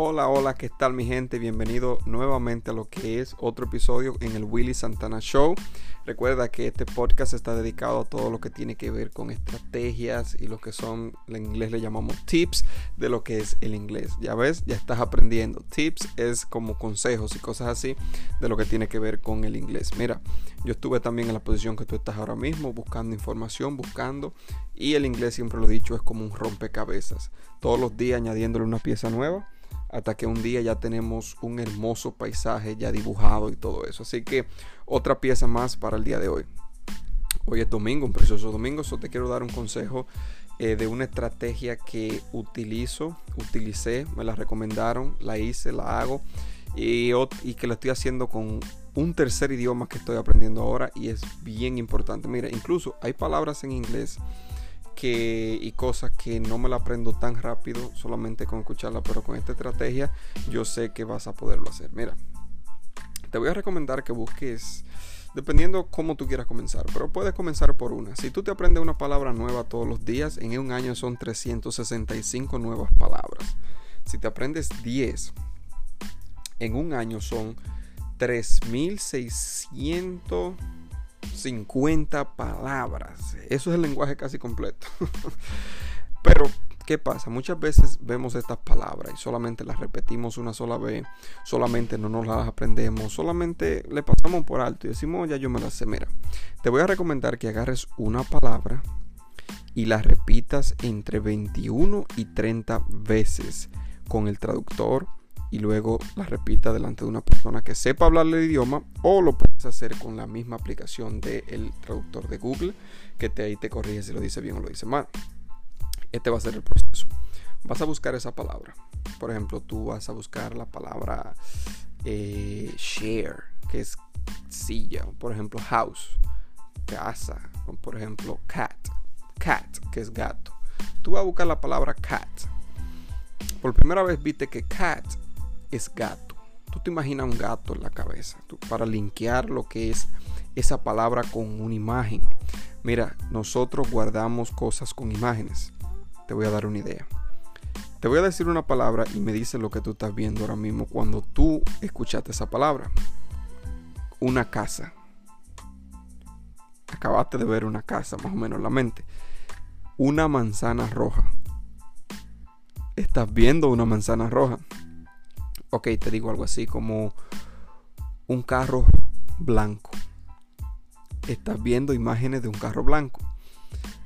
Hola, hola, ¿qué tal mi gente? Bienvenido nuevamente a lo que es otro episodio en el Willy Santana Show. Recuerda que este podcast está dedicado a todo lo que tiene que ver con estrategias y lo que son, en inglés le llamamos tips de lo que es el inglés. Ya ves, ya estás aprendiendo. Tips es como consejos y cosas así de lo que tiene que ver con el inglés. Mira, yo estuve también en la posición que tú estás ahora mismo, buscando información, buscando. Y el inglés, siempre lo he dicho, es como un rompecabezas. Todos los días añadiéndole una pieza nueva hasta que un día ya tenemos un hermoso paisaje ya dibujado y todo eso. Así que otra pieza más para el día de hoy. Hoy es domingo, un precioso domingo, so te quiero dar un consejo eh, de una estrategia que utilizo, utilicé, me la recomendaron, la hice, la hago y que la estoy haciendo con un tercer idioma que estoy aprendiendo ahora y es bien importante. Mira, incluso hay palabras en inglés y cosas que no me la aprendo tan rápido solamente con escucharla, pero con esta estrategia yo sé que vas a poderlo hacer. Mira, te voy a recomendar que busques, dependiendo cómo tú quieras comenzar, pero puedes comenzar por una. Si tú te aprendes una palabra nueva todos los días, en un año son 365 nuevas palabras. Si te aprendes 10, en un año son 3600 50 palabras. Eso es el lenguaje casi completo. Pero, ¿qué pasa? Muchas veces vemos estas palabras y solamente las repetimos una sola vez, solamente no nos las aprendemos, solamente le pasamos por alto y decimos, ya yo me las sé. Te voy a recomendar que agarres una palabra y la repitas entre 21 y 30 veces con el traductor y luego la repita delante de una persona que sepa hablar el idioma o lo hacer con la misma aplicación del traductor de Google que te, ahí te corrige si lo dice bien o lo dice mal. Este va a ser el proceso. Vas a buscar esa palabra. Por ejemplo, tú vas a buscar la palabra eh, share, que es silla. Por ejemplo, house, casa. Por ejemplo, cat, cat, que es gato. Tú vas a buscar la palabra cat. Por primera vez viste que cat es gato. Tú te imaginas un gato en la cabeza para linkear lo que es esa palabra con una imagen. Mira, nosotros guardamos cosas con imágenes. Te voy a dar una idea. Te voy a decir una palabra y me dice lo que tú estás viendo ahora mismo cuando tú escuchaste esa palabra. Una casa. Acabaste de ver una casa, más o menos en la mente. Una manzana roja. Estás viendo una manzana roja ok, te digo algo así como un carro blanco. Estás viendo imágenes de un carro blanco.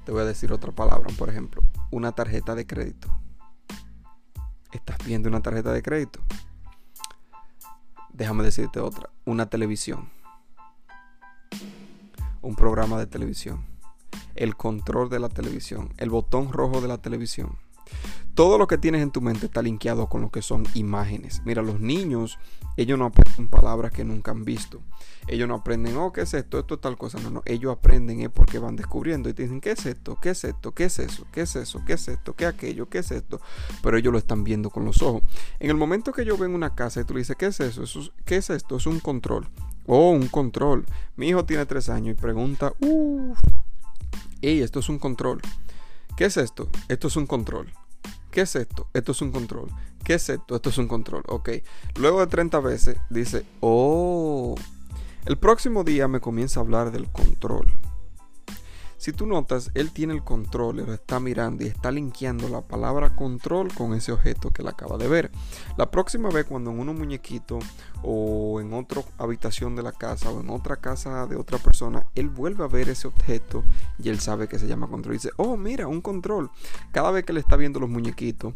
Te voy a decir otra palabra, por ejemplo, una tarjeta de crédito. Estás viendo una tarjeta de crédito. Déjame decirte otra, una televisión. Un programa de televisión. El control de la televisión. El botón rojo de la televisión todo lo que tienes en tu mente está linkeado con lo que son imágenes. Mira, los niños, ellos no aprenden palabras que nunca han visto. Ellos no aprenden, oh, ¿qué es esto? Esto es tal cosa. No, no, ellos aprenden es porque van descubriendo y te dicen, ¿qué es esto? ¿Qué es esto? ¿Qué es eso? ¿Qué es eso? ¿Qué es esto? ¿Qué es aquello? ¿Qué es esto? Pero ellos lo están viendo con los ojos. En el momento que yo ven una casa y tú le dices, ¿qué es eso? ¿Qué es esto? Es un control. Oh, un control. Mi hijo tiene tres años y pregunta, uff, hey, esto es un control. ¿Qué es esto? Esto es un control. ¿Qué es esto? Esto es un control. ¿Qué es esto? Esto es un control. Ok. Luego de 30 veces dice, oh, el próximo día me comienza a hablar del control. Si tú notas, él tiene el control, lo está mirando y está linkeando la palabra control con ese objeto que él acaba de ver. La próxima vez cuando en un muñequito o en otra habitación de la casa o en otra casa de otra persona, él vuelve a ver ese objeto y él sabe que se llama control. Dice, oh, mira, un control. Cada vez que le está viendo los muñequitos,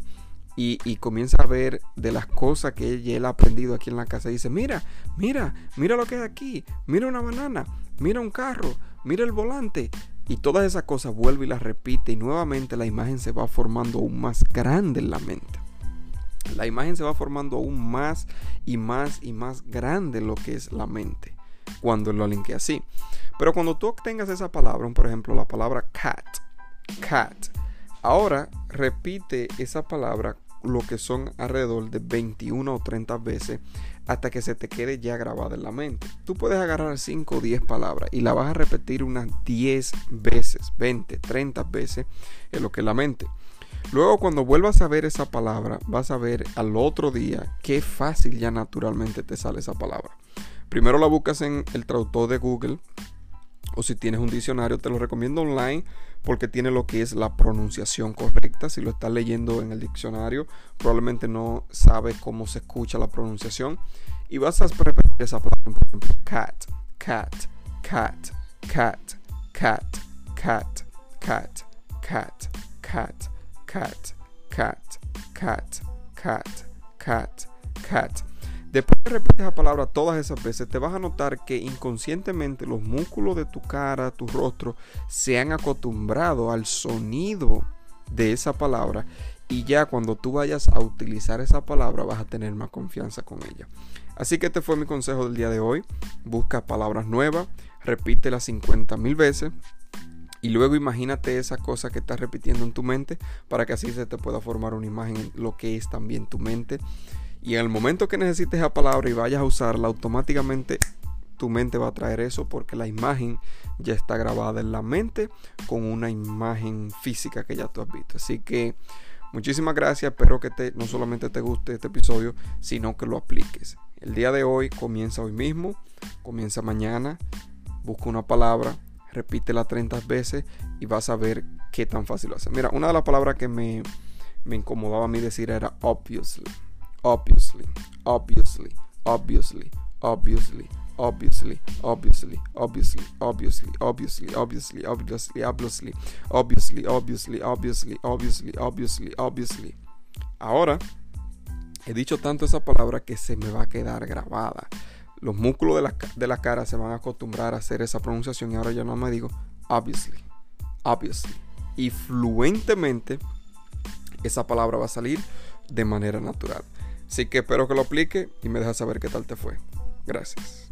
y, comienza a ver de las cosas que él, ha aprendido aquí en la casa. Dice, mira, mira, mira lo que hay aquí. Mira una banana, mira un carro, mira el volante. Y todas esas cosas vuelve y las repite y nuevamente la imagen se va formando aún más grande en la mente. La imagen se va formando aún más y más y más grande en lo que es la mente cuando lo linkea así. Pero cuando tú obtengas esa palabra, por ejemplo, la palabra cat, cat, ahora repite esa palabra lo que son alrededor de 21 o 30 veces hasta que se te quede ya grabada en la mente. Tú puedes agarrar 5 o 10 palabras y la vas a repetir unas 10 veces, 20, 30 veces en lo que es la mente. Luego cuando vuelvas a ver esa palabra, vas a ver al otro día qué fácil ya naturalmente te sale esa palabra. Primero la buscas en el traductor de Google o si tienes un diccionario, te lo recomiendo online porque tiene lo que es la pronunciación correcta. Si lo estás leyendo en el diccionario, probablemente no sabe cómo se escucha la pronunciación. Y vas a repetir esa palabra, por ejemplo, cat, cat, cat, cat, cat, cat, cat, cat, cat, cat, cat, cat, cat, cat, cat. Después de repetir esa palabra todas esas veces, te vas a notar que inconscientemente los músculos de tu cara, tu rostro, se han acostumbrado al sonido de esa palabra y ya cuando tú vayas a utilizar esa palabra vas a tener más confianza con ella. Así que este fue mi consejo del día de hoy. Busca palabras nuevas, repítelas 50 mil veces y luego imagínate esa cosa que estás repitiendo en tu mente para que así se te pueda formar una imagen en lo que es también tu mente. Y en el momento que necesites esa palabra y vayas a usarla, automáticamente tu mente va a traer eso porque la imagen ya está grabada en la mente con una imagen física que ya tú has visto. Así que muchísimas gracias, espero que te, no solamente te guste este episodio, sino que lo apliques. El día de hoy comienza hoy mismo, comienza mañana, busca una palabra, repítela 30 veces y vas a ver qué tan fácil lo hace. Mira, una de las palabras que me, me incomodaba a mí decir era obviously obviously, obviously, obviously, obviously, obviously, obviously, obviously, obviously, obviously, obviously, obviously, obviously, obviously, obviously, obviously, obviously, obviously, obviously. Ahora he dicho tanto esa palabra que se me va a quedar grabada. Los músculos de la, de la cara se van a acostumbrar a hacer esa pronunciación y ahora yo no me digo obviously, obviously. Y fluentemente esa palabra va a salir de manera natural. Así que espero que lo aplique y me dejas saber qué tal te fue. Gracias.